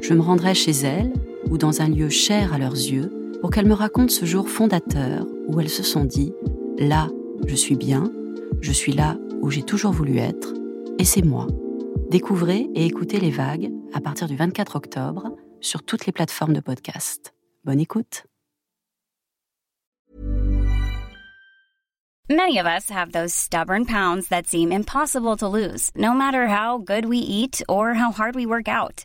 Je me rendrai chez elles ou dans un lieu cher à leurs yeux pour qu'elles me racontent ce jour fondateur où elles se sont dit ⁇ Là, je suis bien, je suis là où j'ai toujours voulu être, et c'est moi. Découvrez et écoutez les vagues à partir du 24 octobre sur toutes les plateformes de podcast. Bonne écoute. Many of us have those stubborn pounds that seem impossible to lose, no matter how good we eat or how hard we work out.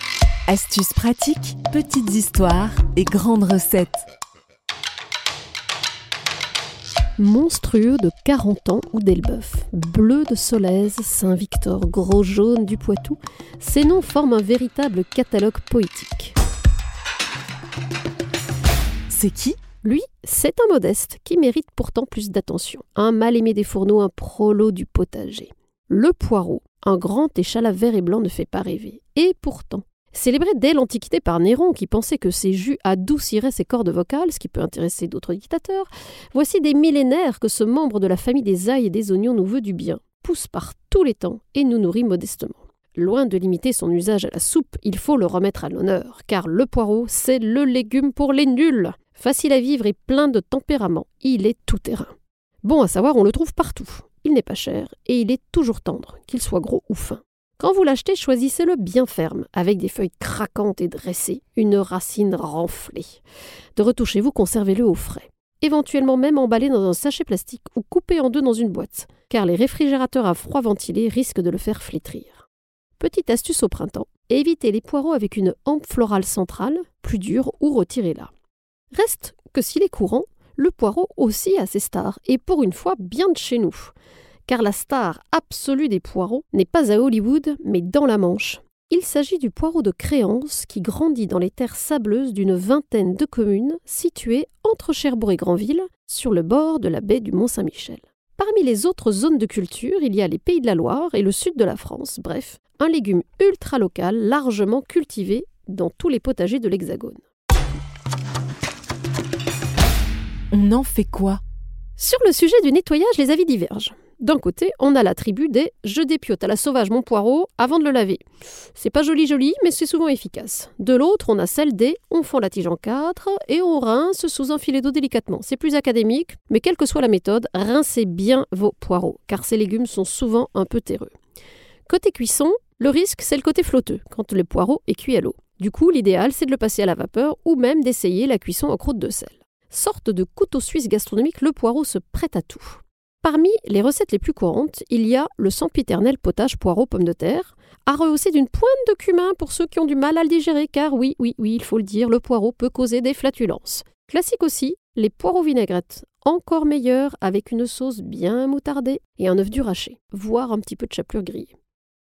Astuces pratiques, petites histoires et grandes recettes. monstrueux de 40 ans ou d'Elbeuf, bleu de Solèze, Saint-Victor, gros jaune du Poitou, ces noms forment un véritable catalogue poétique. C'est qui? Lui, c'est un modeste qui mérite pourtant plus d'attention. Un mal aimé des fourneaux, un prolo du potager. Le poireau, un grand échalas vert et blanc ne fait pas rêver. Et pourtant, Célébré dès l'Antiquité par Néron, qui pensait que ses jus adouciraient ses cordes vocales, ce qui peut intéresser d'autres dictateurs, voici des millénaires que ce membre de la famille des ails et des oignons nous veut du bien, pousse par tous les temps et nous nourrit modestement. Loin de limiter son usage à la soupe, il faut le remettre à l'honneur, car le poireau, c'est le légume pour les nuls. Facile à vivre et plein de tempérament, il est tout terrain. Bon à savoir, on le trouve partout. Il n'est pas cher et il est toujours tendre, qu'il soit gros ou fin. Quand vous l'achetez, choisissez-le bien ferme, avec des feuilles craquantes et dressées, une racine renflée. De retour chez vous, conservez-le au frais. Éventuellement même emballé dans un sachet plastique ou coupé en deux dans une boîte, car les réfrigérateurs à froid ventilé risquent de le faire flétrir. Petite astuce au printemps, évitez les poireaux avec une hampe florale centrale, plus dure, ou retirez-la. Reste que s'il est courant, le poireau aussi a ses stars, et pour une fois bien de chez nous car la star absolue des poireaux n'est pas à Hollywood, mais dans la Manche. Il s'agit du poireau de Créance qui grandit dans les terres sableuses d'une vingtaine de communes situées entre Cherbourg et Granville, sur le bord de la baie du Mont-Saint-Michel. Parmi les autres zones de culture, il y a les Pays de la Loire et le sud de la France, bref, un légume ultra local largement cultivé dans tous les potagers de l'Hexagone. On en fait quoi? Sur le sujet du nettoyage, les avis divergent. D'un côté, on a la tribu des je dépiote à la sauvage mon poireau avant de le laver. C'est pas joli joli, mais c'est souvent efficace. De l'autre, on a celle des on fend la tige en quatre et on rince sous un filet d'eau délicatement. C'est plus académique, mais quelle que soit la méthode, rincez bien vos poireaux, car ces légumes sont souvent un peu terreux. Côté cuisson, le risque, c'est le côté flotteux, quand le poireau est cuit à l'eau. Du coup, l'idéal, c'est de le passer à la vapeur ou même d'essayer la cuisson en croûte de sel. Sorte de couteau suisse gastronomique, le poireau se prête à tout. Parmi les recettes les plus courantes, il y a le sempiternel potage poireau pomme de terre, à rehausser d'une pointe de cumin pour ceux qui ont du mal à le digérer, car oui, oui, oui, il faut le dire, le poireau peut causer des flatulences. Classique aussi, les poireaux vinaigrettes, encore meilleurs avec une sauce bien moutardée et un œuf dur haché, voire un petit peu de chapelure grillée.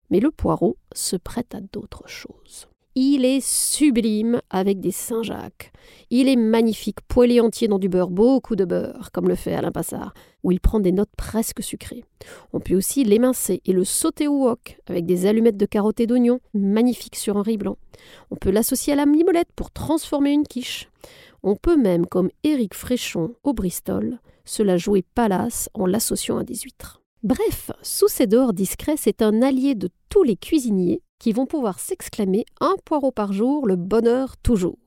Mais le poireau se prête à d'autres choses. Il est sublime avec des Saint-Jacques. Il est magnifique, poêlé entier dans du beurre, beaucoup de beurre, comme le fait Alain Passard, où il prend des notes presque sucrées. On peut aussi l'émincer et le sauter au wok avec des allumettes de carottes et d'oignons, magnifique sur un riz blanc. On peut l'associer à la mimolette pour transformer une quiche. On peut même, comme Éric Fréchon au Bristol, se la jouer palace en l'associant à des huîtres. Bref, sous ces dehors discrets, c'est un allié de tous les cuisiniers qui vont pouvoir s'exclamer un poireau par jour, le bonheur toujours.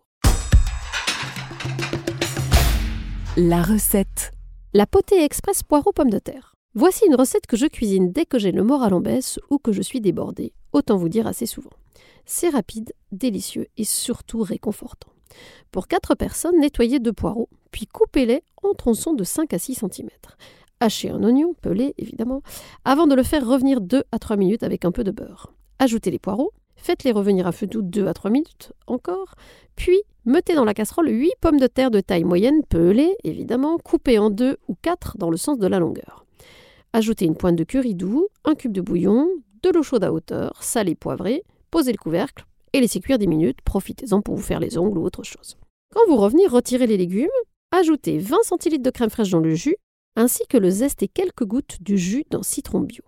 La recette. La potée express poireau pomme de terre. Voici une recette que je cuisine dès que j'ai le moral en baisse ou que je suis débordée, autant vous dire assez souvent. C'est rapide, délicieux et surtout réconfortant. Pour 4 personnes, nettoyez deux poireaux, puis coupez-les en tronçons de 5 à 6 cm. Hachez un oignon, pelé évidemment, avant de le faire revenir 2 à 3 minutes avec un peu de beurre. Ajoutez les poireaux, faites-les revenir à feu doux 2 à 3 minutes encore, puis mettez dans la casserole 8 pommes de terre de taille moyenne, pelées évidemment, coupées en 2 ou 4 dans le sens de la longueur. Ajoutez une pointe de curry doux, un cube de bouillon, de l'eau chaude à hauteur, salée poivrée, posez le couvercle et laissez cuire 10 minutes, profitez-en pour vous faire les ongles ou autre chose. Quand vous revenez, retirez les légumes, ajoutez 20 cl de crème fraîche dans le jus, ainsi que le zeste et quelques gouttes du jus d'un citron bio.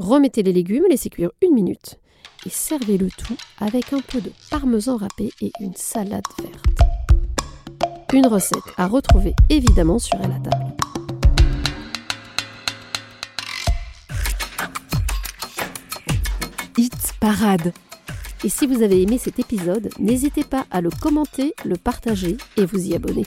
Remettez les légumes, laissez cuire une minute et servez le tout avec un peu de parmesan râpé et une salade verte. Une recette à retrouver évidemment sur la table. Hit parade. Et si vous avez aimé cet épisode, n'hésitez pas à le commenter, le partager et vous y abonner.